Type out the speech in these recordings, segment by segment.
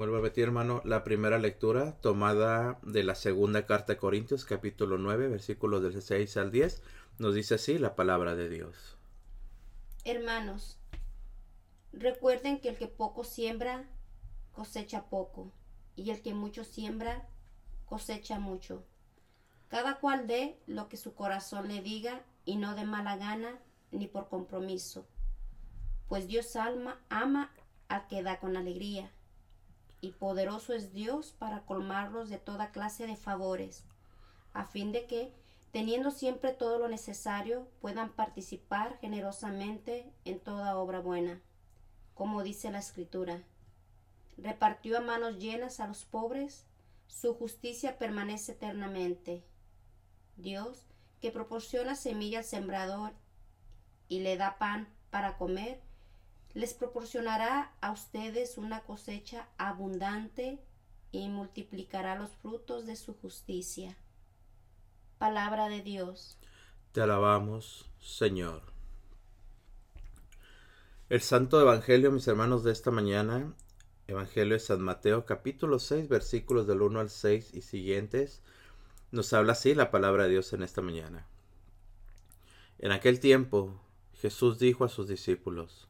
Vuelvo a repetir, hermano, la primera lectura tomada de la segunda carta de Corintios, capítulo 9, versículos del 6 al 10, nos dice así la palabra de Dios. Hermanos, recuerden que el que poco siembra, cosecha poco, y el que mucho siembra, cosecha mucho. Cada cual dé lo que su corazón le diga y no de mala gana ni por compromiso, pues Dios alma ama al que da con alegría y poderoso es Dios para colmarlos de toda clase de favores, a fin de que, teniendo siempre todo lo necesario, puedan participar generosamente en toda obra buena, como dice la Escritura. Repartió a manos llenas a los pobres, su justicia permanece eternamente. Dios, que proporciona semilla al sembrador y le da pan para comer, les proporcionará a ustedes una cosecha abundante y multiplicará los frutos de su justicia. Palabra de Dios. Te alabamos, Señor. El Santo Evangelio, mis hermanos, de esta mañana, Evangelio de San Mateo, capítulo 6, versículos del 1 al 6 y siguientes, nos habla así la palabra de Dios en esta mañana. En aquel tiempo, Jesús dijo a sus discípulos,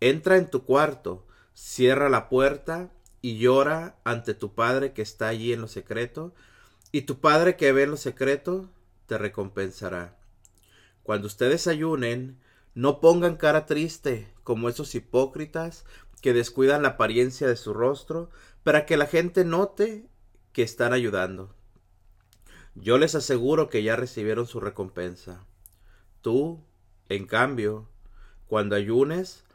Entra en tu cuarto, cierra la puerta y llora ante tu Padre que está allí en lo secreto, y tu Padre que ve en lo secreto te recompensará. Cuando ustedes ayunen, no pongan cara triste como esos hipócritas que descuidan la apariencia de su rostro para que la gente note que están ayudando. Yo les aseguro que ya recibieron su recompensa. Tú, en cambio, cuando ayunes,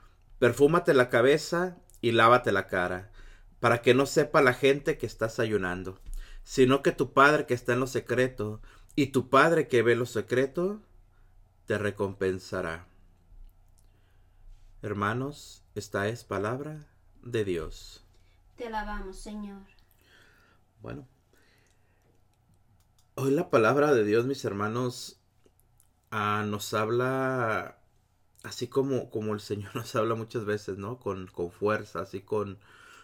Perfúmate la cabeza y lávate la cara, para que no sepa la gente que estás ayunando, sino que tu Padre que está en lo secreto, y tu Padre que ve lo secreto, te recompensará. Hermanos, esta es palabra de Dios. Te alabamos, Señor. Bueno, hoy la palabra de Dios, mis hermanos, ah, nos habla así como, como el Señor nos habla muchas veces, ¿no? Con, con fuerza, así con,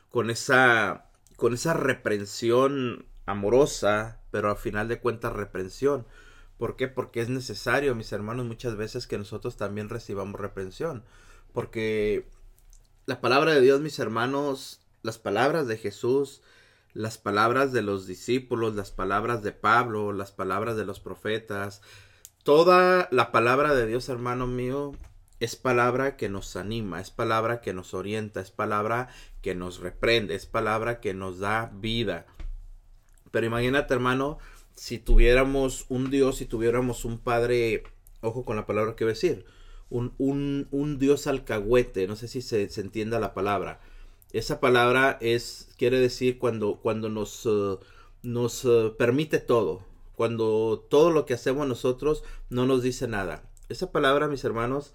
con esa, con esa reprensión amorosa, pero al final de cuentas reprensión. ¿Por qué? Porque es necesario, mis hermanos, muchas veces que nosotros también recibamos reprensión. Porque la palabra de Dios, mis hermanos, las palabras de Jesús, las palabras de los discípulos, las palabras de Pablo, las palabras de los profetas, toda la palabra de Dios, hermano mío, es palabra que nos anima, es palabra que nos orienta, es palabra que nos reprende, es palabra que nos da vida. Pero imagínate, hermano, si tuviéramos un Dios, si tuviéramos un Padre, ojo con la palabra que voy a decir, un, un, un Dios alcahuete, no sé si se, entienda la palabra. Esa palabra es, quiere decir cuando, cuando nos, uh, nos uh, permite todo, cuando todo lo que hacemos nosotros no nos dice nada. Esa palabra, mis hermanos,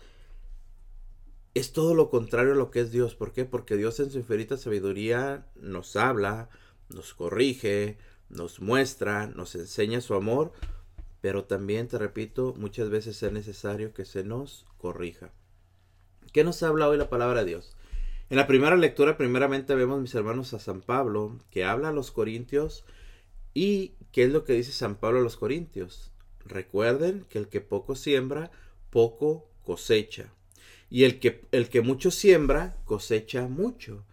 es todo lo contrario a lo que es Dios. ¿Por qué? Porque Dios en su infinita sabiduría nos habla, nos corrige, nos muestra, nos enseña su amor, pero también, te repito, muchas veces es necesario que se nos corrija. ¿Qué nos habla hoy la palabra de Dios? En la primera lectura, primeramente vemos, mis hermanos, a San Pablo, que habla a los corintios y qué es lo que dice San Pablo a los corintios. Recuerden que el que poco siembra, poco cosecha. Y el que, el que mucho siembra, cosecha mucho.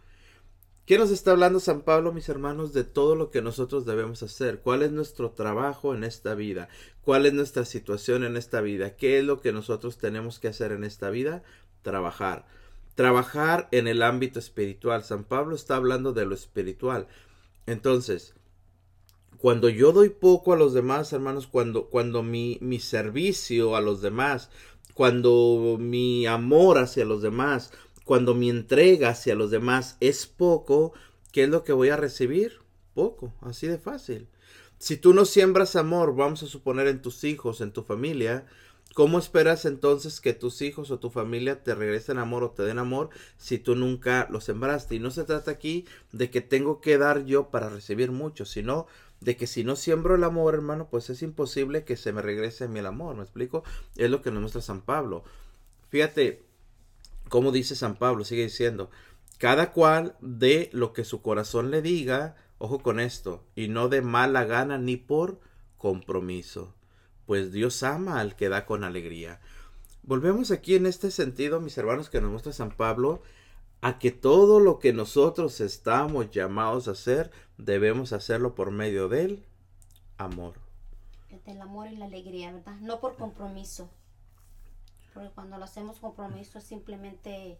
¿Qué nos está hablando San Pablo, mis hermanos, de todo lo que nosotros debemos hacer? ¿Cuál es nuestro trabajo en esta vida? ¿Cuál es nuestra situación en esta vida? ¿Qué es lo que nosotros tenemos que hacer en esta vida? Trabajar. Trabajar en el ámbito espiritual. San Pablo está hablando de lo espiritual. Entonces, cuando yo doy poco a los demás, hermanos, cuando, cuando mi, mi servicio a los demás, cuando mi amor hacia los demás, cuando mi entrega hacia los demás es poco, ¿qué es lo que voy a recibir? Poco, así de fácil. Si tú no siembras amor, vamos a suponer en tus hijos, en tu familia, ¿cómo esperas entonces que tus hijos o tu familia te regresen amor o te den amor si tú nunca lo sembraste? Y no se trata aquí de que tengo que dar yo para recibir mucho, sino de que si no siembro el amor, hermano, pues es imposible que se me regrese a mí el amor, ¿me explico? Es lo que nos muestra San Pablo. Fíjate, como dice San Pablo, sigue diciendo, cada cual de lo que su corazón le diga, ojo con esto, y no de mala gana ni por compromiso, pues Dios ama al que da con alegría. Volvemos aquí en este sentido, mis hermanos, que nos muestra San Pablo, a que todo lo que nosotros estamos llamados a hacer, debemos hacerlo por medio del amor. Del amor y la alegría, ¿verdad? No por compromiso. Porque cuando lo hacemos compromiso es simplemente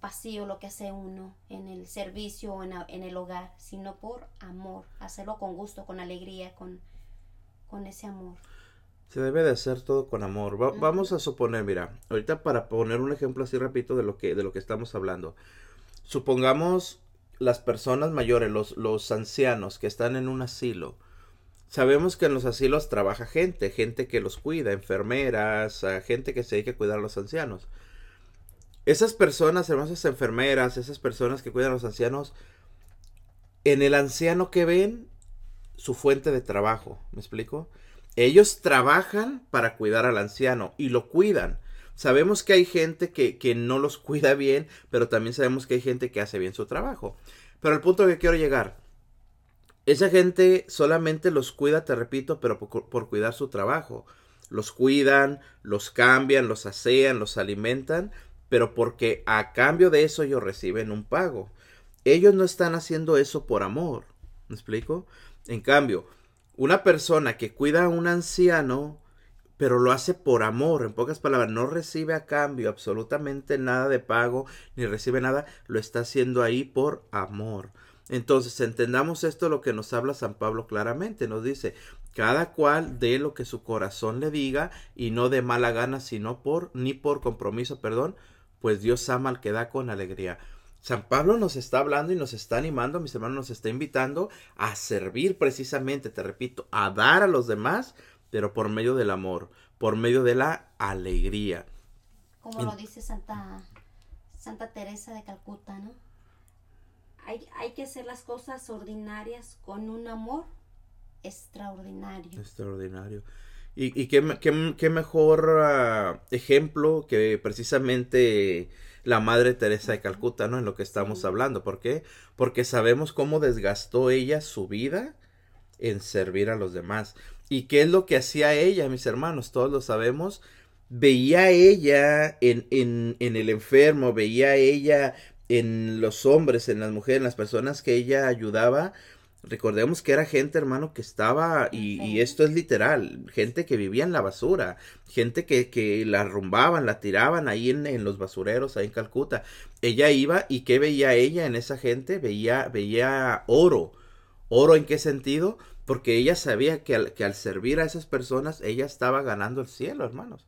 vacío lo que hace uno en el servicio o en, el hogar, sino por amor, hacerlo con gusto, con alegría, con, con ese amor. Se debe de hacer todo con amor. Vamos a suponer, mira, ahorita para poner un ejemplo así repito de lo que, de lo que estamos hablando. Supongamos las personas mayores, los, los ancianos que están en un asilo Sabemos que en los asilos trabaja gente, gente que los cuida, enfermeras, gente que se dedica a cuidar a los ancianos. Esas personas, hermanas enfermeras, esas personas que cuidan a los ancianos, en el anciano que ven su fuente de trabajo, ¿me explico? Ellos trabajan para cuidar al anciano y lo cuidan. Sabemos que hay gente que, que, no los cuida bien, pero también sabemos que hay gente que hace bien su trabajo. Pero el punto que quiero llegar, esa gente solamente los cuida, te repito, pero por, cuidar su trabajo. Los cuidan, los cambian, los asean, los alimentan, pero porque a cambio de eso ellos reciben un pago. Ellos no están haciendo eso por amor. ¿Me explico? En cambio, una persona que cuida a un anciano, pero lo hace por amor, en pocas palabras, no recibe a cambio absolutamente nada de pago, ni recibe nada, lo está haciendo ahí por amor. Entonces, entendamos esto lo que nos habla San Pablo claramente. Nos dice, cada cual de lo que su corazón le diga y no de mala gana, sino por, ni por compromiso, perdón, pues Dios ama al que da con alegría. San Pablo nos está hablando y nos está animando, mis hermanos, nos está invitando a servir precisamente, te repito, a dar a los demás, pero por medio del amor, por medio de la alegría. Como lo dice Santa, Santa Teresa de Calcuta, ¿no? hay, que hacer las cosas ordinarias con un amor extraordinario. Extraordinario. Y, y qué, qué, mejor ah, ejemplo que precisamente la Madre Teresa de Calcuta, ¿no? En lo que estamos hablando. ¿Por qué? Porque sabemos cómo desgastó ella su vida en servir a los demás. ¿Y qué es lo que hacía ella, mis hermanos? Todos lo sabemos. Veía ella en, en, en el enfermo, veía ella en los hombres, en las mujeres, en las personas que ella ayudaba, recordemos que era gente, hermano, que estaba, y, esto es literal, gente que vivía en la basura, gente que, que la rumbaban, la tiraban ahí en, en, los basureros, ahí en Calcuta. Ella iba y ¿qué veía ella en esa gente? Veía, veía oro. ¿Oro en qué sentido? Porque ella sabía que que al servir a esas personas, ella estaba ganando el cielo, hermanos.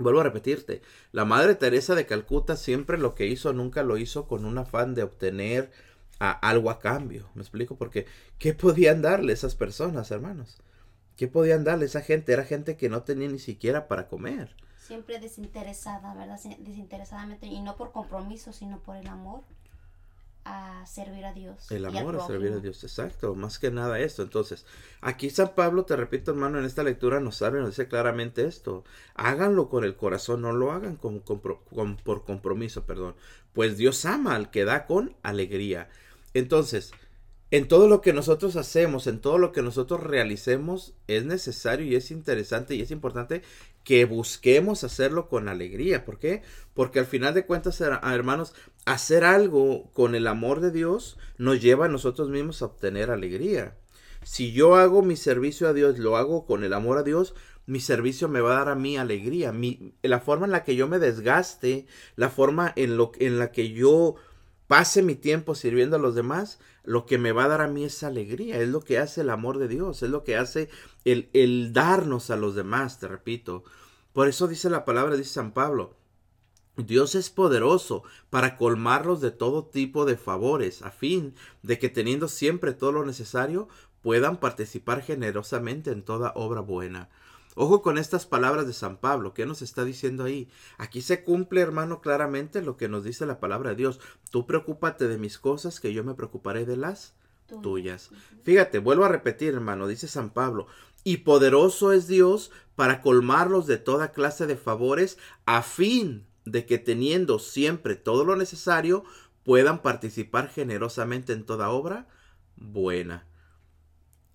Vuelvo a repetirte, la Madre Teresa de Calcuta siempre lo que hizo nunca lo hizo con un afán de obtener algo a cambio. ¿Me explico? Porque ¿qué podían darle esas personas, hermanos? ¿Qué podían darle esa gente? Era gente que no tenía ni siquiera para comer. Siempre desinteresada, ¿verdad? Desinteresadamente y no por compromiso, sino por el amor a servir a Dios. El amor a servir a Dios, exacto, más que nada esto. Entonces, aquí San Pablo, te repito hermano, en esta lectura nos sabe, nos dice claramente esto. Háganlo con el corazón, no lo hagan con, por compromiso, perdón. Pues Dios ama al que da con alegría. Entonces, en todo lo que nosotros hacemos, en todo lo que nosotros realicemos, es necesario y es interesante y es importante que busquemos hacerlo con alegría. ¿Por qué? Porque al final de cuentas, hermanos, hacer algo con el amor de Dios nos lleva a nosotros mismos a obtener alegría. Si yo hago mi servicio a Dios, lo hago con el amor a Dios, mi servicio me va a dar a mí alegría. La forma en la que yo me desgaste, la forma en, lo, en la que yo pase mi tiempo sirviendo a los demás, lo que me va a dar a mí es alegría. Es lo que hace el amor de Dios, es lo que hace el, el darnos a los demás, te repito. Por eso dice la palabra, dice San Pablo, Dios es poderoso para colmarlos de todo tipo de favores, a fin de que teniendo siempre todo lo necesario, puedan participar generosamente en toda obra buena. Ojo con estas palabras de San Pablo, ¿qué nos está diciendo ahí? Aquí se cumple, hermano, claramente lo que nos dice la palabra de Dios. Tú preocúpate de mis cosas, que yo me preocuparé de las tuyas. Fíjate, vuelvo a repetir, hermano, dice San Pablo, y poderoso es Dios para colmarlos de toda clase de favores, a fin de que teniendo siempre todo lo necesario, puedan participar generosamente en toda obra buena.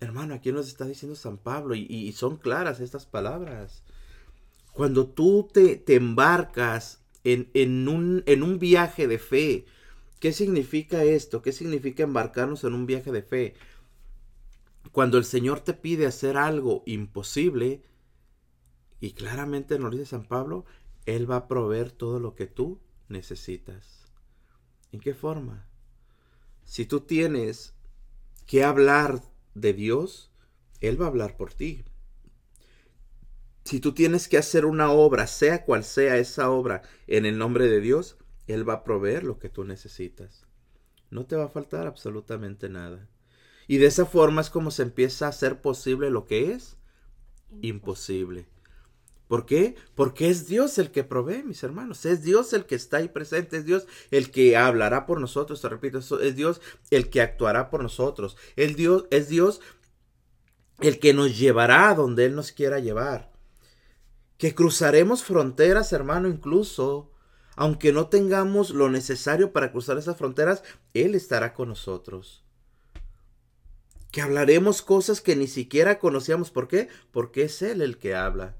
Hermano, aquí nos está diciendo San Pablo y, son claras estas palabras. Cuando tú te, te embarcas en, en, un, en un viaje de fe, ¿qué significa esto? ¿Qué significa embarcarnos en un viaje de fe? Cuando el Señor te pide hacer algo imposible, y claramente nos dice San Pablo, Él va a proveer todo lo que tú necesitas. ¿En qué forma? Si tú tienes que hablar de Dios, Él va a hablar por ti. Si tú tienes que hacer una obra, sea cual sea esa obra, en el nombre de Dios, Él va a proveer lo que tú necesitas. No te va a faltar absolutamente nada. Y de esa forma es como se empieza a hacer posible lo que es imposible. ¿Por qué? Porque es Dios el que provee, mis hermanos. Es Dios el que está ahí presente. Es Dios el que hablará por nosotros. Te repito, es Dios el que actuará por nosotros. Es Dios, es Dios el que nos llevará a donde Él nos quiera llevar. Que cruzaremos fronteras, hermano, incluso. Aunque no tengamos lo necesario para cruzar esas fronteras, Él estará con nosotros. Que hablaremos cosas que ni siquiera conocíamos. ¿Por qué? Porque es Él el que habla.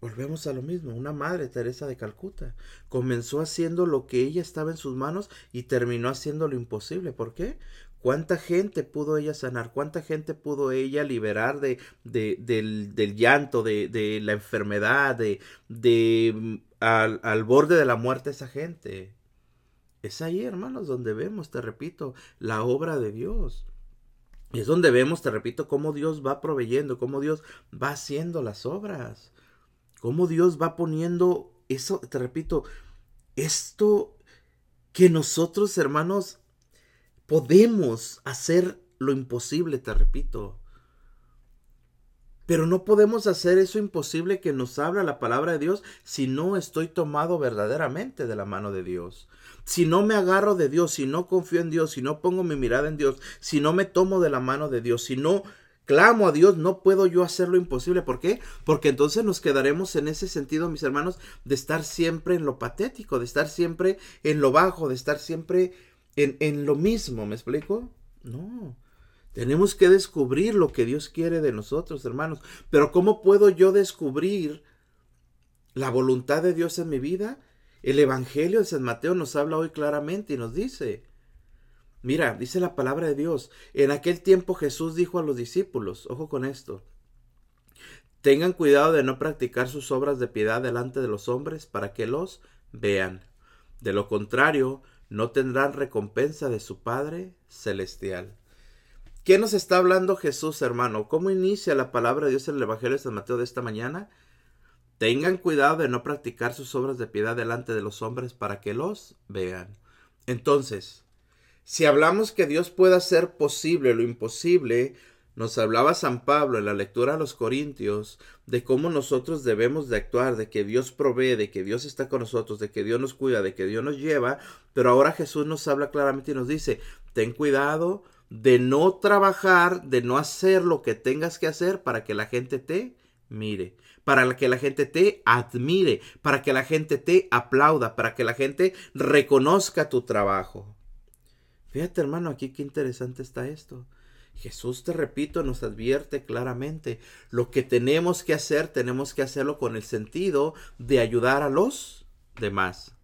Volvemos a lo mismo, una madre, Teresa de Calcuta, comenzó haciendo lo que ella estaba en sus manos y terminó haciendo lo imposible. ¿Por qué? ¿Cuánta gente pudo ella sanar? ¿Cuánta gente pudo ella liberar de, de del, del, llanto, de, de, la enfermedad, de, de mm, al, al borde de la muerte esa gente? Es ahí, hermanos, donde vemos, te repito, la obra de Dios. Es donde vemos, te repito, cómo Dios va proveyendo, cómo Dios va haciendo las obras cómo Dios va poniendo eso, te repito, esto que nosotros, hermanos, podemos hacer lo imposible, te repito. Pero no podemos hacer eso imposible que nos habla la palabra de Dios si no estoy tomado verdaderamente de la mano de Dios. Si no me agarro de Dios, si no confío en Dios, si no pongo mi mirada en Dios, si no me tomo de la mano de Dios, si no clamo a Dios, no puedo yo hacer lo imposible. ¿Por qué? Porque entonces nos quedaremos en ese sentido, mis hermanos, de estar siempre en lo patético, de estar siempre en lo bajo, de estar siempre en, en lo mismo. ¿Me explico? No. Tenemos que descubrir lo que Dios quiere de nosotros, hermanos. Pero ¿cómo puedo yo descubrir la voluntad de Dios en mi vida? El Evangelio de San Mateo nos habla hoy claramente y nos dice, Mira, dice la palabra de Dios. En aquel tiempo Jesús dijo a los discípulos, ojo con esto, tengan cuidado de no practicar sus obras de piedad delante de los hombres para que los vean. De lo contrario, no tendrán recompensa de su Padre celestial. ¿Qué nos está hablando Jesús, hermano? ¿Cómo inicia la palabra de Dios en el Evangelio de San Mateo de esta mañana? Tengan cuidado de no practicar sus obras de piedad delante de los hombres para que los vean. Entonces, si hablamos que Dios puede hacer posible lo imposible, nos hablaba San Pablo en la lectura a los Corintios de cómo nosotros debemos de actuar, de que Dios provee, de que Dios está con nosotros, de que Dios nos cuida, de que Dios nos lleva, pero ahora Jesús nos habla claramente y nos dice, ten cuidado de no trabajar, de no hacer lo que tengas que hacer para que la gente te mire, para que la gente te admire, para que la gente te aplauda, para que la gente reconozca tu trabajo. Fíjate hermano, aquí qué interesante está esto. Jesús, te repito, nos advierte claramente, lo que tenemos que hacer, tenemos que hacerlo con el sentido de ayudar a los demás,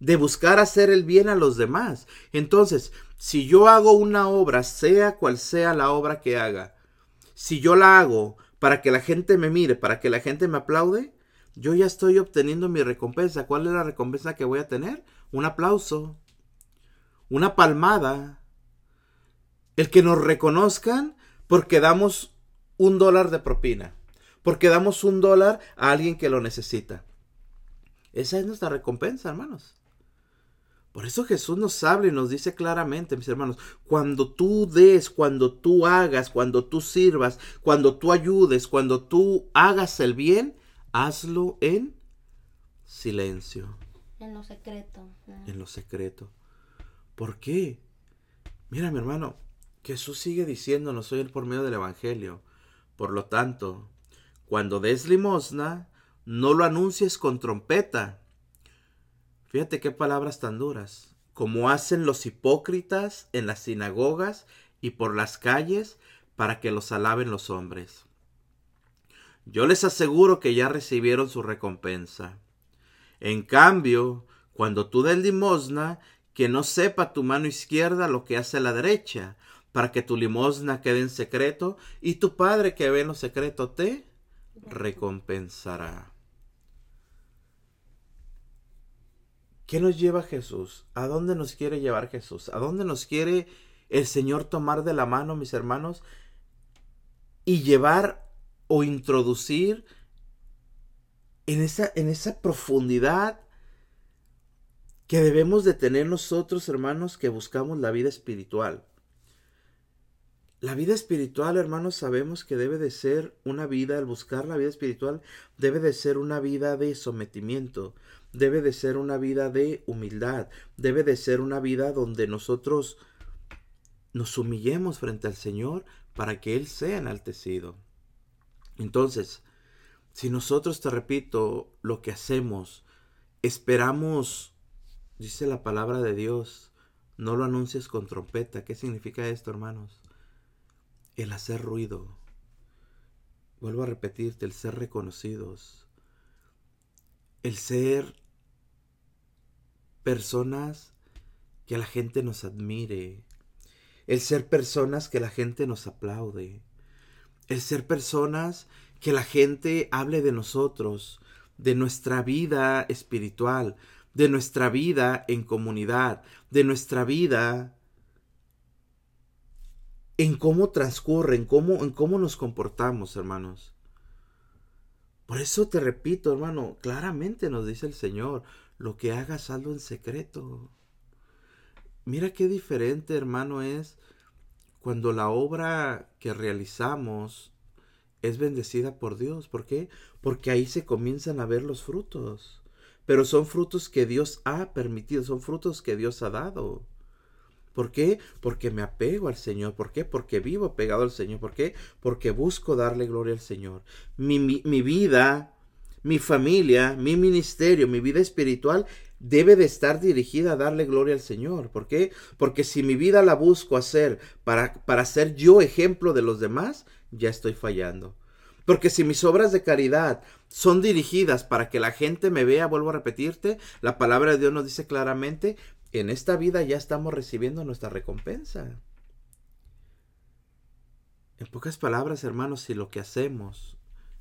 de buscar hacer el bien a los demás. Entonces, si yo hago una obra, sea cual sea la obra que haga, si yo la hago para que la gente me mire, para que la gente me aplaude, yo ya estoy obteniendo mi recompensa. ¿Cuál es la recompensa que voy a tener? Un aplauso, una palmada, el que nos reconozcan porque damos un dólar de propina, porque damos un dólar a alguien que lo necesita. Esa es nuestra recompensa, hermanos. Por eso Jesús nos habla y nos dice claramente, mis hermanos, cuando tú des, cuando tú hagas, cuando tú sirvas, cuando tú ayudes, cuando tú hagas el bien, hazlo en silencio. En lo secreto. En lo secreto. ¿Por qué? Mira, mi hermano, Jesús sigue diciéndonos hoy por medio del Evangelio. Por lo tanto, cuando des limosna, no lo anuncies con trompeta. Fíjate qué palabras tan duras. Como hacen los hipócritas en las sinagogas y por las calles para que los alaben los hombres. Yo les aseguro que ya recibieron su recompensa. En cambio, cuando tú des limosna, que no sepa tu mano izquierda lo que hace la derecha, para que tu limosna quede en secreto, y tu Padre que ve en lo secreto te recompensará. ¿Qué nos lleva Jesús? ¿A dónde nos quiere llevar Jesús? ¿A dónde nos quiere el Señor tomar de la mano, mis hermanos, y llevar o introducir en esa, en esa profundidad que debemos de tener nosotros, hermanos, que buscamos la vida espiritual? La vida espiritual, hermanos, sabemos que debe de ser una vida, al buscar la vida espiritual, debe de ser una vida de sometimiento, debe de ser una vida de humildad, debe de ser una vida donde nosotros nos humillemos frente al Señor para que Él sea enaltecido. Entonces, si nosotros, te repito, lo que hacemos, esperamos, dice la palabra de Dios, no lo anuncies con trompeta. ¿Qué significa esto, hermanos? el hacer ruido. Vuelvo a repetirte, el ser reconocidos. El ser personas que la gente nos admire. El ser personas que la gente nos aplaude. El ser personas que la gente hable de nosotros, de nuestra vida espiritual, de nuestra vida en comunidad, de nuestra vida en cómo transcurre, en cómo, en cómo nos comportamos, hermanos. Por eso te repito, hermano, claramente nos dice el Señor, lo que hagas, hazlo en secreto. Mira qué diferente, hermano, es cuando la obra que realizamos es bendecida por Dios. ¿Por qué? Porque ahí se comienzan a ver los frutos. Pero son frutos que Dios ha permitido, son frutos que Dios ha dado. ¿Por qué? Porque me apego al Señor. ¿Por qué? Porque vivo pegado al Señor. ¿Por qué? Porque busco darle gloria al Señor. Mi, mi, vida, mi familia, mi ministerio, mi vida espiritual debe de estar dirigida a darle gloria al Señor. ¿Por qué? Porque si mi vida la busco hacer para, para ser yo ejemplo de los demás, ya estoy fallando. Porque si mis obras de caridad son dirigidas para que la gente me vea, vuelvo a repetirte, la palabra de Dios nos dice claramente, en esta vida ya estamos recibiendo nuestra recompensa. En pocas palabras, hermanos, si lo que hacemos,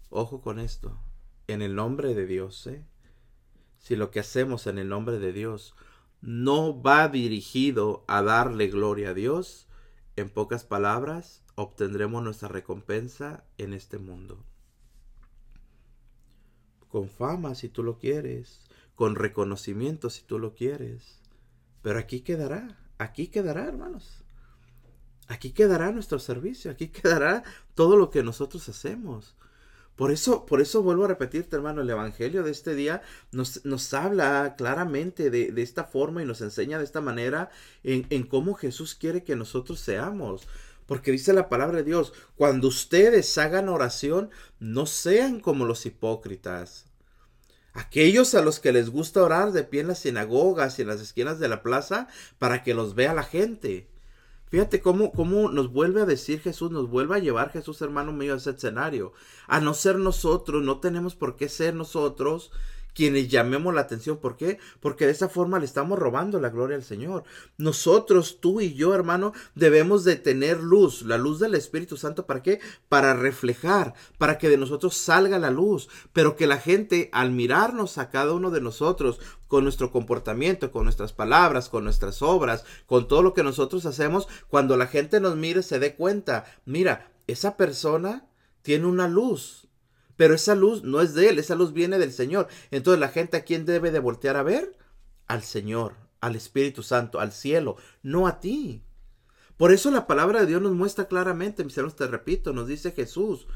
ojo con esto, en el nombre de Dios, ¿eh? si lo que hacemos en el nombre de Dios no va dirigido a darle gloria a Dios, en pocas palabras, obtendremos nuestra recompensa en este mundo. Con fama si tú lo quieres, con reconocimiento si tú lo quieres, pero aquí quedará, aquí quedará, hermanos. Aquí quedará nuestro servicio, aquí quedará todo lo que nosotros hacemos. Por eso, por eso vuelvo a repetirte, hermano, el Evangelio de este día nos, nos habla claramente de, de, esta forma y nos enseña de esta manera en, en cómo Jesús quiere que nosotros seamos. Porque dice la palabra de Dios, cuando ustedes hagan oración, no sean como los hipócritas aquellos a los que les gusta orar de pie en las sinagogas y en las esquinas de la plaza para que los vea la gente. Fíjate cómo, cómo nos vuelve a decir Jesús, nos vuelve a llevar Jesús, hermano mío, a ese escenario. A no ser nosotros, no tenemos por qué ser nosotros quienes llamemos la atención. ¿Por qué? Porque de esa forma le estamos robando la gloria al Señor. Nosotros, tú y yo, hermano, debemos de tener luz, la luz del Espíritu Santo. ¿Para qué? Para reflejar, para que de nosotros salga la luz, pero que la gente al mirarnos a cada uno de nosotros con nuestro comportamiento, con nuestras palabras, con nuestras obras, con todo lo que nosotros hacemos, cuando la gente nos mire se dé cuenta, mira, esa persona tiene una luz, pero esa luz no es de Él, esa luz viene del Señor. Entonces la gente a quién debe de voltear a ver? Al Señor, al Espíritu Santo, al cielo, no a ti. Por eso la palabra de Dios nos muestra claramente, mis hermanos, te repito, nos dice Jesús,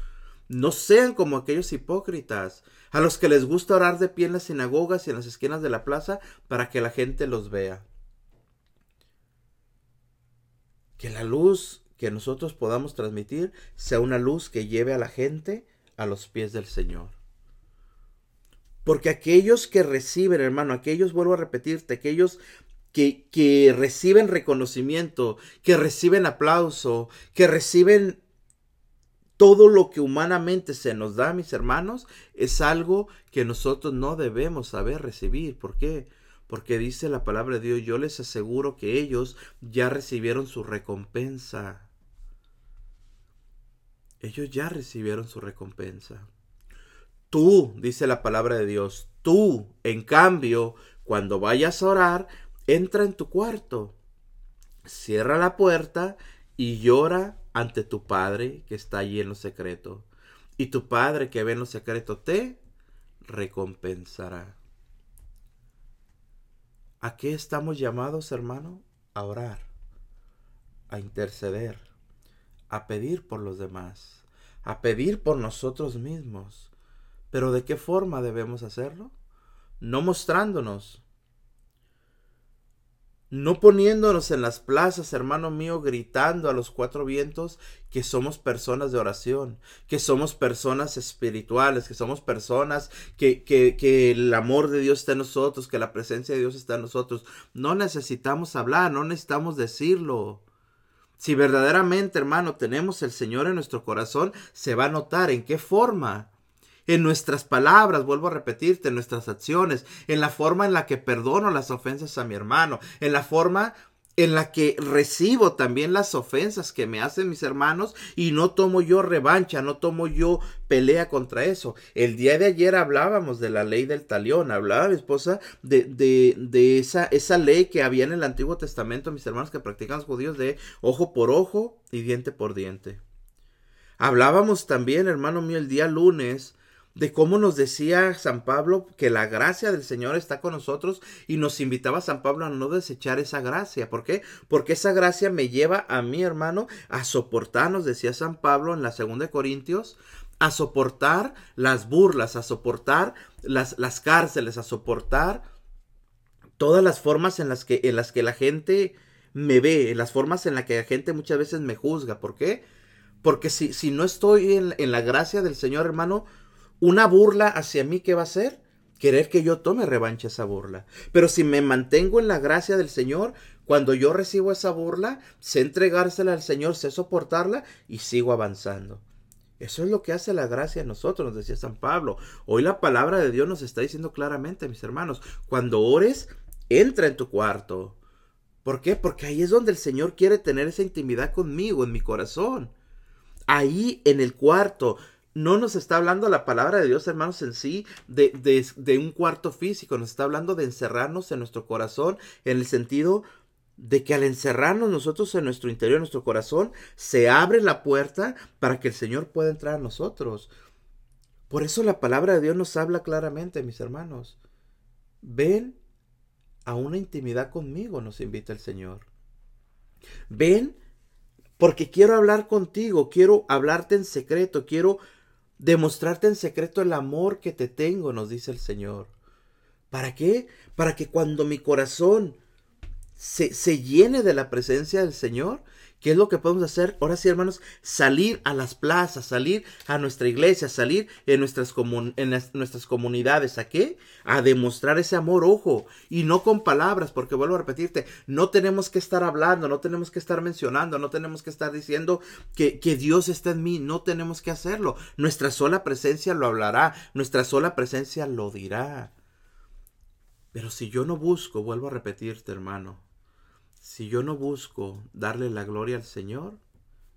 no sean como aquellos hipócritas, a los que les gusta orar de pie en las sinagogas y en las esquinas de la plaza para que la gente los vea. Que la luz que nosotros podamos transmitir sea una luz que lleve a la gente a los pies del Señor. Porque aquellos que reciben, hermano, aquellos, vuelvo a repetirte, aquellos que, que reciben reconocimiento, que reciben aplauso, que reciben todo lo que humanamente se nos da, mis hermanos, es algo que nosotros no debemos saber recibir. ¿Por qué? Porque dice la palabra de Dios, yo les aseguro que ellos ya recibieron su recompensa ellos ya recibieron su recompensa. Tú, dice la palabra de Dios, tú, en cambio, cuando vayas a orar, entra en tu cuarto, cierra la puerta y llora ante tu Padre que está allí en lo secreto. Y tu Padre que ve en lo secreto te recompensará. ¿A qué estamos llamados, hermano? A orar, a interceder a pedir por los demás, a pedir por nosotros mismos. Pero ¿de qué forma debemos hacerlo? No mostrándonos, no poniéndonos en las plazas, hermano mío, gritando a los cuatro vientos que somos personas de oración, que somos personas espirituales, que somos personas que, que, que, el amor de Dios está en nosotros, que la presencia de Dios está en nosotros. No necesitamos hablar, no necesitamos decirlo. Si verdaderamente, hermano, tenemos el Señor en nuestro corazón, se va a notar en qué forma. En nuestras palabras, vuelvo a repetirte, en nuestras acciones, en la forma en la que perdono las ofensas a mi hermano, en la forma en la que recibo también las ofensas que me hacen mis hermanos y no tomo yo revancha, no tomo yo pelea contra eso. El día de ayer hablábamos de la ley del talión, hablaba mi esposa de, de, de esa, esa ley que había en el Antiguo Testamento, mis hermanos que practican los judíos, de ojo por ojo y diente por diente. Hablábamos también, hermano mío, el día lunes de cómo nos decía San Pablo que la gracia del Señor está con nosotros y nos invitaba San Pablo a no desechar esa gracia. ¿Por qué? Porque esa gracia me lleva a mi hermano a soportar, nos decía San Pablo en la segunda de Corintios, a soportar las burlas, a soportar las, las cárceles, a soportar todas las formas en las que, en las que la gente me ve, en las formas en las que la gente muchas veces me juzga. ¿Por qué? Porque si, si no estoy en, en la gracia del Señor, hermano, una burla hacia mí, ¿qué va a ser? Querer que yo tome revancha esa burla. Pero si me mantengo en la gracia del Señor, cuando yo recibo esa burla, sé entregársela al Señor, sé soportarla y sigo avanzando. Eso es lo que hace la gracia en nosotros, nos decía San Pablo. Hoy la palabra de Dios nos está diciendo claramente, mis hermanos, cuando ores, entra en tu cuarto. ¿Por qué? Porque ahí es donde el Señor quiere tener esa intimidad conmigo, en mi corazón. Ahí en el cuarto, no nos está hablando la palabra de Dios, hermanos, en sí, de, de, un cuarto físico, nos está hablando de encerrarnos en nuestro corazón, en el sentido de que al encerrarnos nosotros en nuestro interior, en nuestro corazón, se abre la puerta para que el Señor pueda entrar a nosotros. Por eso la palabra de Dios nos habla claramente, mis hermanos. Ven a una intimidad conmigo, nos invita el Señor. Ven porque quiero hablar contigo, quiero hablarte en secreto, quiero demostrarte en secreto el amor que te tengo, nos dice el Señor. ¿Para qué? Para que cuando mi corazón se, se, llene de la presencia del Señor, ¿Qué es lo que podemos hacer? Ahora sí, hermanos, salir a las plazas, salir a nuestra iglesia, salir en nuestras, en nuestras comunidades. ¿A qué? A demostrar ese amor, ojo, y no con palabras, porque vuelvo a repetirte, no tenemos que estar hablando, no tenemos que estar mencionando, no tenemos que estar diciendo que, que Dios está en mí, no tenemos que hacerlo. Nuestra sola presencia lo hablará, nuestra sola presencia lo dirá. Pero si yo no busco, vuelvo a repetirte, hermano, si yo no busco darle la gloria al Señor,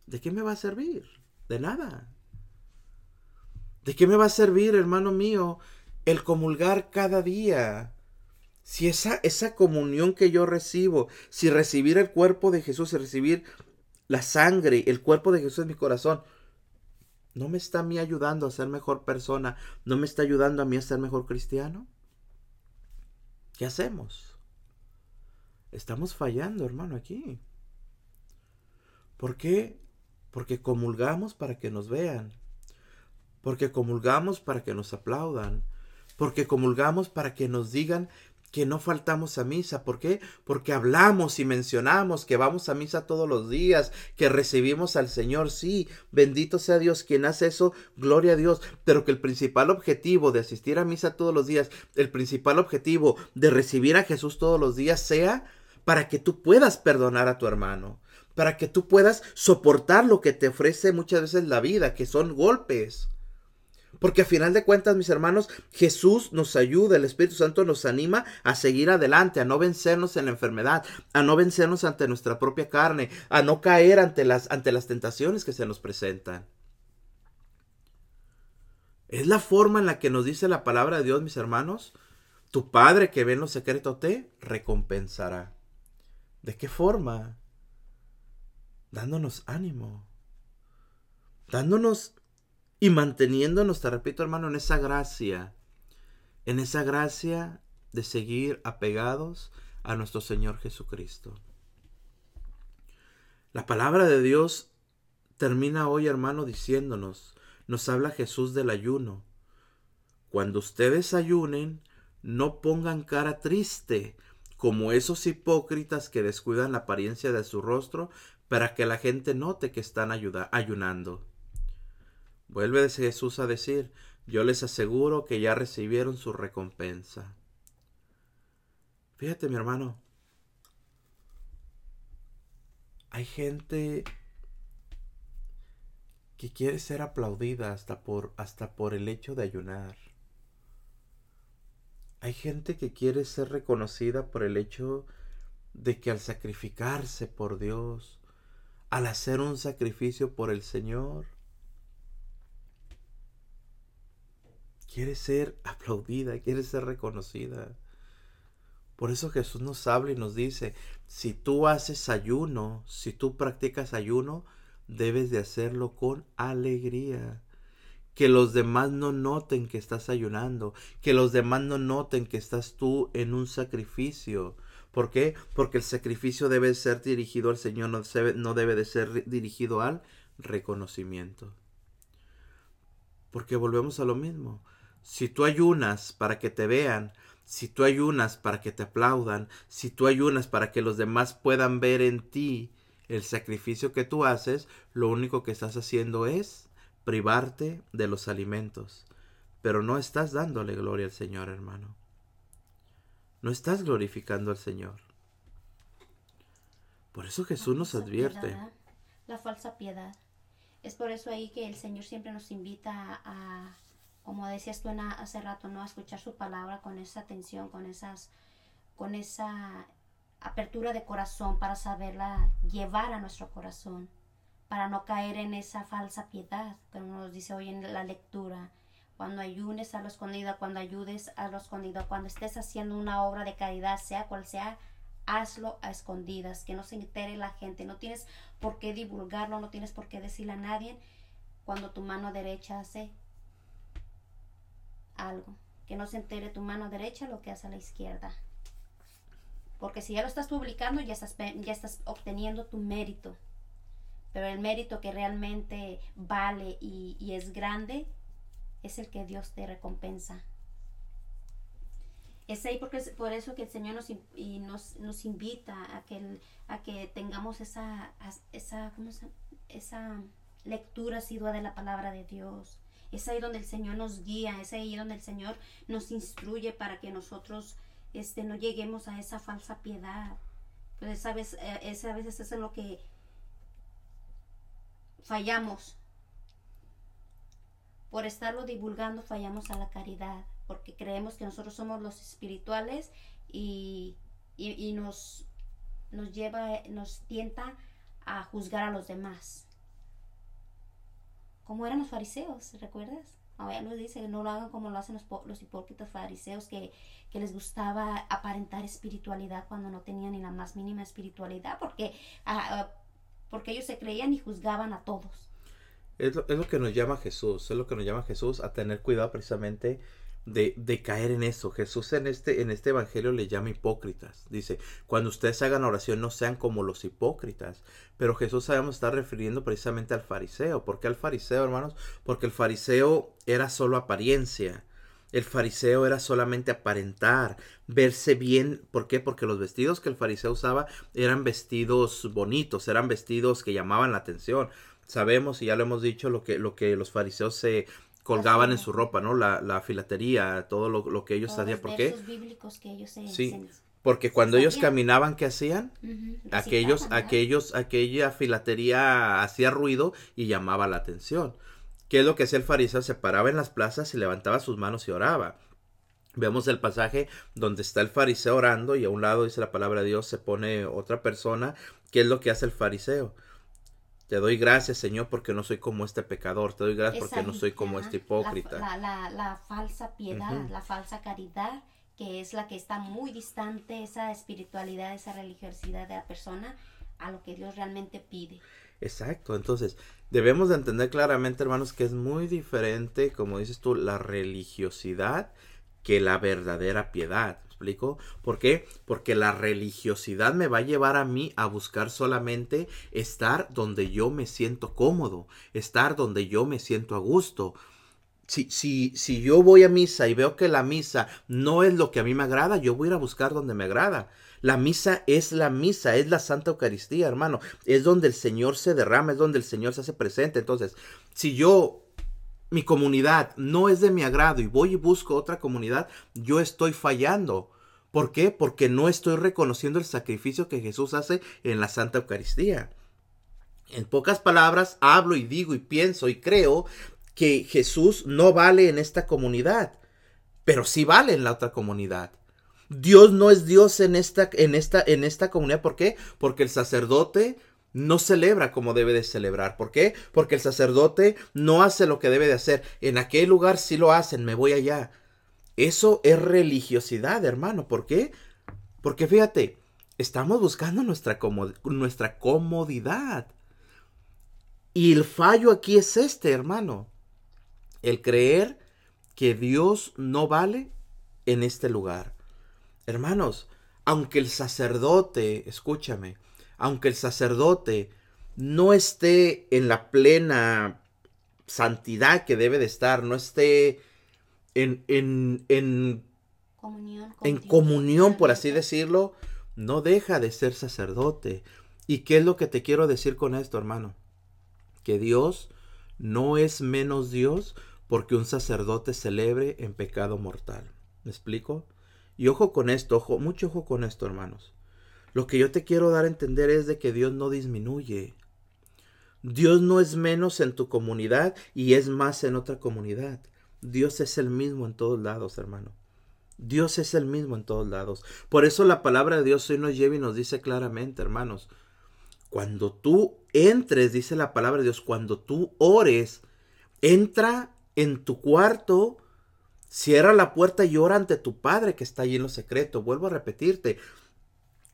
¿de qué me va a servir? De nada. ¿De qué me va a servir, hermano mío, el comulgar cada día? Si esa, esa comunión que yo recibo, si recibir el cuerpo de Jesús, y recibir la sangre, el cuerpo de Jesús en mi corazón, no me está a mí ayudando a ser mejor persona, no me está ayudando a mí a ser mejor cristiano. ¿Qué hacemos? Estamos fallando, hermano, aquí. ¿Por qué? Porque comulgamos para que nos vean. Porque comulgamos para que nos aplaudan. Porque comulgamos para que nos digan que no faltamos a misa. ¿Por qué? Porque hablamos y mencionamos que vamos a misa todos los días, que recibimos al Señor. Sí, bendito sea Dios quien hace eso, gloria a Dios. Pero que el principal objetivo de asistir a misa todos los días, el principal objetivo de recibir a Jesús todos los días sea para que tú puedas perdonar a tu hermano, para que tú puedas soportar lo que te ofrece muchas veces la vida, que son golpes. Porque a final de cuentas, mis hermanos, Jesús nos ayuda, el Espíritu Santo nos anima a seguir adelante, a no vencernos en la enfermedad, a no vencernos ante nuestra propia carne, a no caer ante las, ante las tentaciones que se nos presentan. Es la forma en la que nos dice la palabra de Dios, mis hermanos. Tu Padre que ve en lo secreto te recompensará. ¿De qué forma? Dándonos ánimo. Dándonos y manteniéndonos, te repito hermano, en esa gracia. En esa gracia de seguir apegados a nuestro Señor Jesucristo. La palabra de Dios termina hoy, hermano, diciéndonos, nos habla Jesús del ayuno. Cuando ustedes ayunen, no pongan cara triste como esos hipócritas que descuidan la apariencia de su rostro para que la gente note que están ayunando. Vuelve Jesús a decir, yo les aseguro que ya recibieron su recompensa. Fíjate mi hermano, hay gente que quiere ser aplaudida hasta por, hasta por el hecho de ayunar. Hay gente que quiere ser reconocida por el hecho de que al sacrificarse por Dios, al hacer un sacrificio por el Señor, quiere ser aplaudida, quiere ser reconocida. Por eso Jesús nos habla y nos dice, si tú haces ayuno, si tú practicas ayuno, debes de hacerlo con alegría que los demás no noten que estás ayunando, que los demás no noten que estás tú en un sacrificio. ¿Por qué? Porque el sacrificio debe ser dirigido al Señor, no debe, no debe de ser dirigido al reconocimiento. Porque volvemos a lo mismo. Si tú ayunas para que te vean, si tú ayunas para que te aplaudan, si tú ayunas para que los demás puedan ver en ti el sacrificio que tú haces, lo único que estás haciendo es privarte de los alimentos, pero no estás dándole gloria al Señor, hermano. No estás glorificando al Señor. Por eso Jesús nos advierte. la falsa piedad. Es por eso ahí que el Señor siempre nos invita a, como decías tú hace rato, ¿no? A escuchar su palabra con esa atención, con esas, con esa apertura de corazón para saberla llevar a nuestro corazón para no caer en esa falsa piedad, como nos dice hoy en la lectura. Cuando ayunes a lo escondido, cuando ayudes a lo escondido, cuando estés haciendo una obra de caridad, sea cual sea, hazlo a escondidas, que no se entere la gente. No tienes por qué divulgarlo, no tienes por qué decirle a nadie cuando tu mano derecha hace algo. Que no se entere tu mano derecha lo que hace a la izquierda. Porque si ya lo estás publicando, ya estás, ya estás obteniendo tu mérito pero el mérito que realmente vale y, es grande es el que Dios te recompensa. Es ahí porque por eso que el Señor nos, y nos, nos invita a que, a que tengamos esa, esa, ¿cómo se, esa lectura asidua de la palabra de Dios. Es ahí donde el Señor nos guía, es ahí donde el Señor nos instruye para que nosotros este, no lleguemos a esa falsa piedad. Pues esa vez, eh, a veces es en lo que fallamos. Por estarlo divulgando fallamos a la caridad, porque creemos que nosotros somos los espirituales y, y, nos, nos lleva, nos tienta a juzgar a los demás. Como eran los fariseos, ¿recuerdas? Ahora nos dice, no lo hagan como lo hacen los, los hipócritas fariseos que, que, les gustaba aparentar espiritualidad cuando no tenían ni la más mínima espiritualidad, porque, ah, ah, porque ellos se creían y juzgaban a todos. Es lo, que nos llama Jesús, es lo que nos llama Jesús a tener cuidado precisamente de, de, caer en eso. Jesús en este, en este evangelio le llama hipócritas. Dice, cuando ustedes hagan oración no sean como los hipócritas. Pero Jesús sabemos está refiriendo precisamente al fariseo. ¿Por qué al fariseo, hermanos? Porque el fariseo era solo apariencia. El fariseo era solamente aparentar, verse bien. ¿Por qué? Porque los vestidos que el fariseo usaba eran vestidos bonitos, eran vestidos que llamaban la atención. Sabemos, y ya lo hemos dicho, lo que, lo que los fariseos se, colgaban en su ropa, ¿no? La, la filatería, todo lo, que ellos hacían. ¿Por qué? bíblicos que ellos se, sí. Porque cuando ellos caminaban, ¿qué hacían? Aquellos, aquellos, aquella filatería hacía ruido y llamaba la atención. ¿Qué es lo que hacía el fariseo? Se paraba en las plazas y levantaba sus manos y oraba. Vemos el pasaje donde está el fariseo orando y a un lado dice la palabra de Dios, se pone otra persona. ¿Qué es lo que hace el fariseo? Te doy gracias, Señor, porque no soy como este pecador. Te doy gracias porque no soy como este hipócrita. La, la, falsa piedad, la falsa caridad, que es la que está muy distante, esa espiritualidad, esa religiosidad de la persona, a lo que Dios realmente pide. Exacto, entonces debemos de entender claramente, hermanos, que es muy diferente, como dices tú, la religiosidad que la verdadera piedad explico? ¿Por qué? Porque la religiosidad me va a llevar a mí a buscar solamente estar donde yo me siento cómodo, estar donde yo me siento a gusto. Si, si, si yo voy a misa y veo que la misa no es lo que a mí me agrada, yo voy a ir a buscar donde me agrada. La misa es la misa, es la Santa Eucaristía, hermano. Es donde el Señor se derrama, es donde el Señor se hace presente. Entonces, si yo mi comunidad no es de mi agrado y voy y busco otra comunidad, yo estoy fallando. ¿Por qué? Porque no estoy reconociendo el sacrificio que Jesús hace en la Santa Eucaristía. En pocas palabras, hablo y digo y pienso y creo que Jesús no vale en esta comunidad, pero sí vale en la otra comunidad. Dios no es Dios en esta, en esta, en esta comunidad. ¿Por qué? Porque el sacerdote no celebra como debe de celebrar. ¿Por qué? Porque el sacerdote no hace lo que debe de hacer. En aquel lugar sí lo hacen, me voy allá. Eso es religiosidad, hermano. ¿Por qué? Porque fíjate, estamos buscando nuestra, nuestra comodidad. Y el fallo aquí es este, hermano. El creer que Dios no vale en este lugar. Hermanos, aunque el sacerdote, escúchame, aunque el sacerdote no esté en la plena santidad que debe de estar, no esté en, en, en comunión, en comunión por así decirlo, no deja de ser sacerdote. ¿Y qué es lo que te quiero decir con esto, hermano? Que Dios no es menos Dios porque un sacerdote celebre en pecado mortal. ¿Me explico? Y ojo con esto, ojo, mucho ojo con esto, hermanos. Lo que yo te quiero dar a entender es de que Dios no disminuye. Dios no es menos en tu comunidad y es más en otra comunidad. Dios es el mismo en todos lados, hermano. Dios es el mismo en todos lados. Por eso la palabra de Dios hoy nos lleva y nos dice claramente, hermanos, cuando tú entres, dice la palabra de Dios, cuando tú ores, entra en tu cuarto, cierra la puerta y ora ante tu Padre que está allí en lo secreto. Vuelvo a repetirte,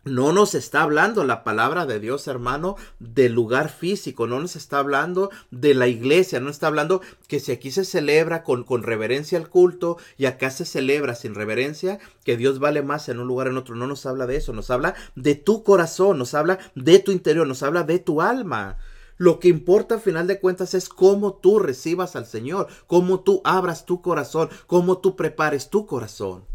no nos está hablando la palabra de Dios, hermano, del lugar físico, no nos está hablando de la iglesia, no está hablando que si aquí se celebra con, con reverencia el culto y acá se celebra sin reverencia, que Dios vale más en un lugar en otro, no nos habla de eso, nos habla de tu corazón, nos habla de tu interior, nos habla de tu alma. Lo que importa al final de cuentas es cómo tú recibas al Señor, cómo tú abras tu corazón, cómo tú prepares tu corazón.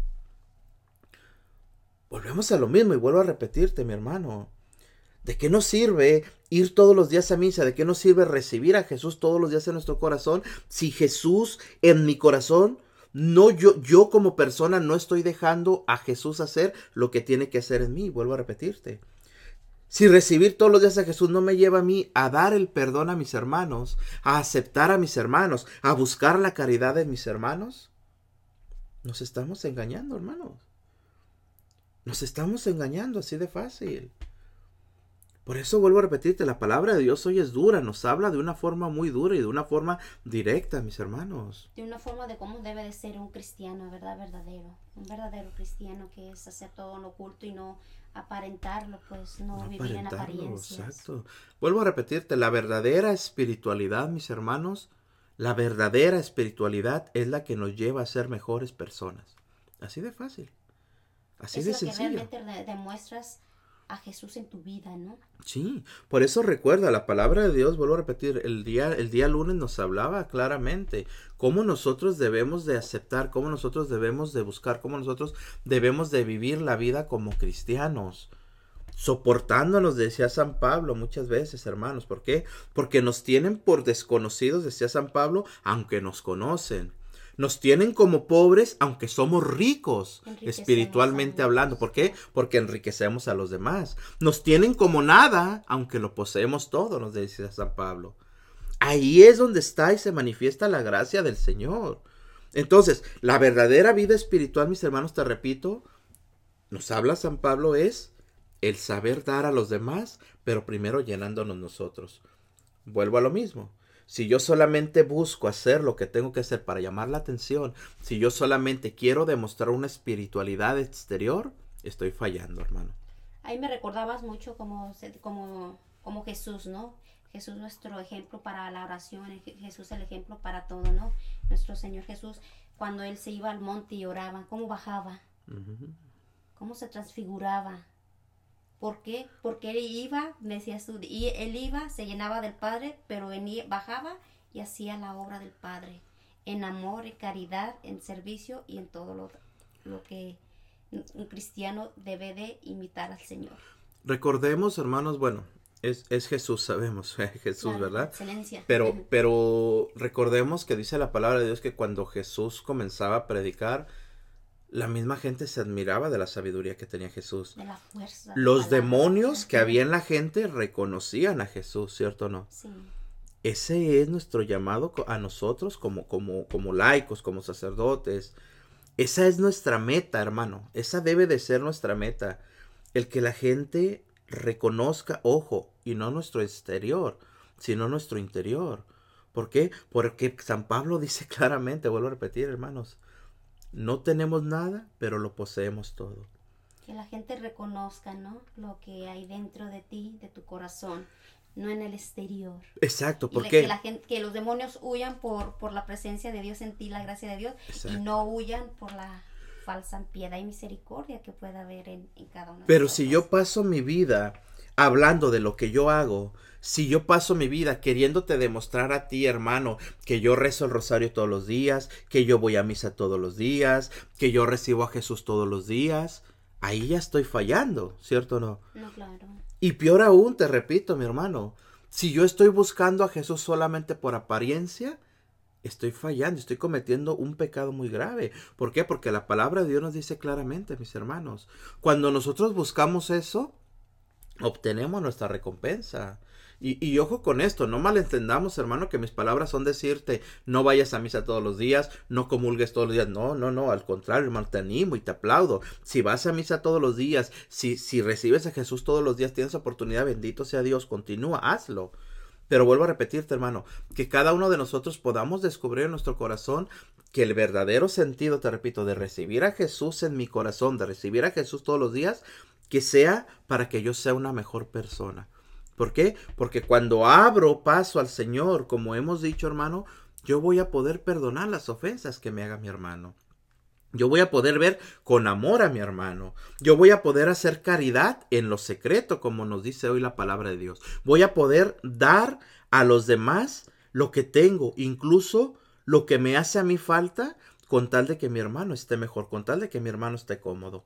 volvemos a lo mismo y vuelvo a repetirte, mi hermano. ¿De qué nos sirve ir todos los días a misa? ¿De qué nos sirve recibir a Jesús todos los días en nuestro corazón si Jesús en mi corazón no yo yo como persona no estoy dejando a Jesús hacer lo que tiene que hacer en mí? Vuelvo a repetirte. Si recibir todos los días a Jesús no me lleva a mí a dar el perdón a mis hermanos, a aceptar a mis hermanos, a buscar la caridad de mis hermanos, nos estamos engañando, hermanos. Nos estamos engañando así de fácil. Por eso vuelvo a repetirte, la palabra de Dios hoy es dura, nos habla de una forma muy dura y de una forma directa, mis hermanos. De una forma de cómo debe de ser un cristiano, ¿verdad? Verdadero. Un verdadero cristiano que es hacer todo lo oculto y no aparentarlo, pues no, vivir en apariencias. Exacto. Vuelvo a repetirte, la verdadera espiritualidad, mis hermanos, la verdadera espiritualidad es la que nos lleva a ser mejores personas. Así de fácil. Así de sencillo. Que realmente demuestras a Jesús en tu vida, ¿no? Sí, por eso recuerda, la palabra de Dios, vuelvo a repetir, el día, el día lunes nos hablaba claramente cómo nosotros debemos de aceptar, cómo nosotros debemos de buscar, cómo nosotros debemos de vivir la vida como cristianos. Soportándonos, decía San Pablo muchas veces, hermanos. ¿Por qué? Porque nos tienen por desconocidos, decía San Pablo, aunque nos conocen. Nos tienen como pobres, aunque somos ricos, espiritualmente hablando. ¿Por qué? Porque enriquecemos a los demás. Nos tienen como nada, aunque lo poseemos todo, nos decía San Pablo. Ahí es donde está y se manifiesta la gracia del Señor. Entonces, la verdadera vida espiritual, mis hermanos, te repito, nos habla San Pablo, es el saber dar a los demás, pero primero llenándonos nosotros. Vuelvo a lo mismo. Si yo solamente busco hacer lo que tengo que hacer para llamar la atención, si yo solamente quiero demostrar una espiritualidad exterior, estoy fallando, hermano. Ahí me recordabas mucho como, como, como Jesús, ¿no? Jesús nuestro ejemplo para la oración, Jesús el ejemplo para todo, ¿no? Nuestro Señor Jesús, cuando Él se iba al monte y oraba, ¿cómo bajaba? ¿Cómo se transfiguraba? ¿Por qué? Porque él iba, decías tú, y él iba, se llenaba del Padre, pero bajaba y hacía la obra del Padre, en amor, en caridad, en servicio y en todo lo, lo que un cristiano debe de imitar al Señor. Recordemos, hermanos, bueno, es, es Jesús, sabemos, Jesús, ¿verdad? Excelencia. Pero, pero recordemos que dice la palabra de Dios que cuando Jesús comenzaba a predicar, la misma gente se admiraba de la sabiduría que tenía Jesús. De la fuerza. Los demonios que había en la gente reconocían a Jesús, ¿cierto o no? Sí. Ese es nuestro llamado a nosotros como, como, como laicos, como sacerdotes. Esa es nuestra meta, hermano. Esa debe de ser nuestra meta. El que la gente reconozca, ojo, y no nuestro exterior, sino nuestro interior. ¿Por qué? Porque San Pablo dice claramente, vuelvo a repetir, hermanos, no tenemos nada, pero lo poseemos todo. Que la gente reconozca, ¿no? Lo que hay dentro de ti, de tu corazón, no en el exterior. Exacto, porque que, la gente, que los demonios huyan por, por la presencia de Dios en ti, la gracia de Dios, y no huyan por la falsa piedad y misericordia que pueda haber en, cada uno. Pero si yo paso mi vida hablando de lo que yo hago, si yo paso mi vida queriéndote demostrar a ti, hermano, que yo rezo el rosario todos los días, que yo voy a misa todos los días, que yo recibo a Jesús todos los días, ahí ya estoy fallando, ¿cierto o no? No, claro. Y peor aún, te repito, mi hermano, si yo estoy buscando a Jesús solamente por apariencia, estoy fallando, estoy cometiendo un pecado muy grave. ¿Por qué? Porque la palabra de Dios nos dice claramente, mis hermanos, cuando nosotros buscamos eso, obtenemos nuestra recompensa. Y, ojo con esto, no malentendamos, hermano, que mis palabras son decirte, no vayas a misa todos los días, no comulgues todos los días. No, no, no, al contrario, hermano, te animo y te aplaudo. Si vas a misa todos los días, si, si recibes a Jesús todos los días, tienes oportunidad, bendito sea Dios, continúa, hazlo. Pero vuelvo a repetirte, hermano, que cada uno de nosotros podamos descubrir en nuestro corazón que el verdadero sentido, te repito, de recibir a Jesús en mi corazón, de recibir a Jesús todos los días, que sea para que yo sea una mejor persona. ¿Por qué? Porque cuando abro paso al Señor, como hemos dicho hermano, yo voy a poder perdonar las ofensas que me haga mi hermano. Yo voy a poder ver con amor a mi hermano. Yo voy a poder hacer caridad en lo secreto, como nos dice hoy la palabra de Dios. Voy a poder dar a los demás lo que tengo, incluso lo que me hace a mí falta, con tal de que mi hermano esté mejor, con tal de que mi hermano esté cómodo.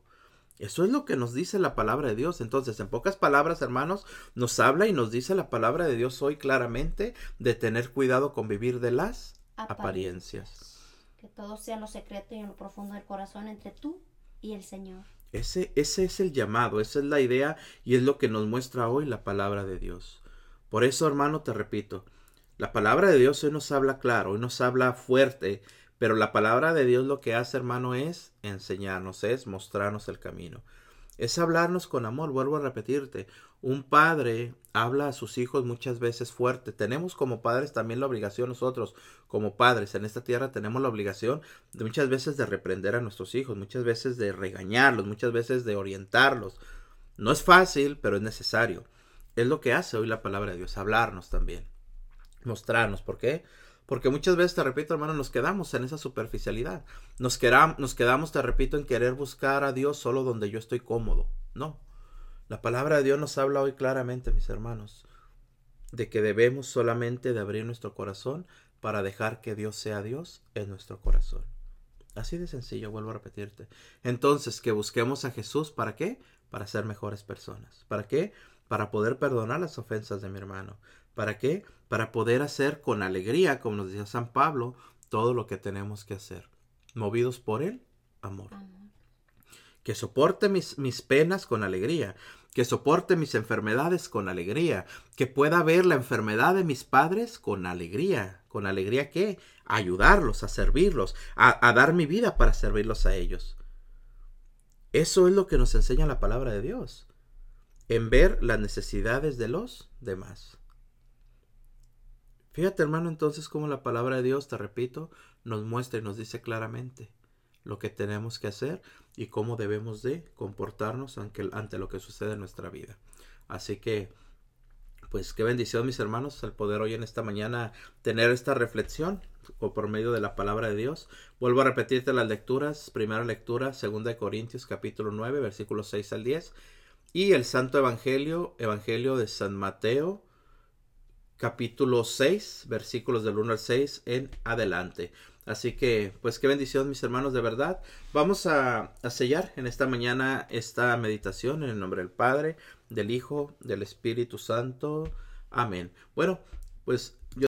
Eso es lo que nos dice la palabra de Dios. Entonces, en pocas palabras, hermanos, nos habla y nos dice la palabra de Dios hoy claramente de tener cuidado con vivir de las apariencias. Que todo sea en lo secreto y en lo profundo del corazón entre tú y el Señor. Ese, ese es el llamado, esa es la idea y es lo que nos muestra hoy la palabra de Dios. Por eso, hermano, te repito, la palabra de Dios hoy nos habla claro, hoy nos habla fuerte, pero la palabra de Dios lo que hace, hermano, es enseñarnos, es mostrarnos el camino. Es hablarnos con amor, vuelvo a repetirte. Un padre habla a sus hijos muchas veces fuerte. Tenemos como padres también la obligación nosotros, como padres en esta tierra, tenemos la obligación de muchas veces de reprender a nuestros hijos, muchas veces de regañarlos, muchas veces de orientarlos. No es fácil, pero es necesario. Es lo que hace hoy la palabra de Dios, hablarnos también, mostrarnos. ¿Por qué? Porque muchas veces, te repito, hermano, nos quedamos en esa superficialidad. Nos, nos quedamos, te repito, en querer buscar a Dios solo donde yo estoy cómodo. No. La palabra de Dios nos habla hoy claramente, mis hermanos, de que debemos solamente de abrir nuestro corazón para dejar que Dios sea Dios en nuestro corazón. Así de sencillo, vuelvo a repetirte. Entonces, que busquemos a Jesús, ¿para qué? Para ser mejores personas. ¿Para qué? Para poder perdonar las ofensas de mi hermano. ¿Para qué? Para poder hacer con alegría, como nos decía San Pablo, todo lo que tenemos que hacer. Movidos por el amor. Que soporte mis, mis penas con alegría. Que soporte mis enfermedades con alegría. Que pueda ver la enfermedad de mis padres con alegría. ¿Con alegría qué? A ayudarlos, a servirlos, a, a dar mi vida para servirlos a ellos. Eso es lo que nos enseña la palabra de Dios. En ver las necesidades de los demás. Fíjate hermano entonces cómo la palabra de Dios, te repito, nos muestra y nos dice claramente lo que tenemos que hacer y cómo debemos de comportarnos ante, lo que sucede en nuestra vida. Así que, pues qué bendición mis hermanos el poder hoy en esta mañana tener esta reflexión por medio de la palabra de Dios. Vuelvo a repetirte las lecturas. Primera lectura, 2 Corintios capítulo 9, versículos 6 al 10. Y el Santo Evangelio, Evangelio de San Mateo, capítulo 6, versículos del 1 al 6 en adelante. Así que, pues qué bendición, mis hermanos, de verdad. Vamos a, a, sellar en esta mañana esta meditación en el nombre del Padre, del Hijo, del Espíritu Santo. Amén. Bueno, pues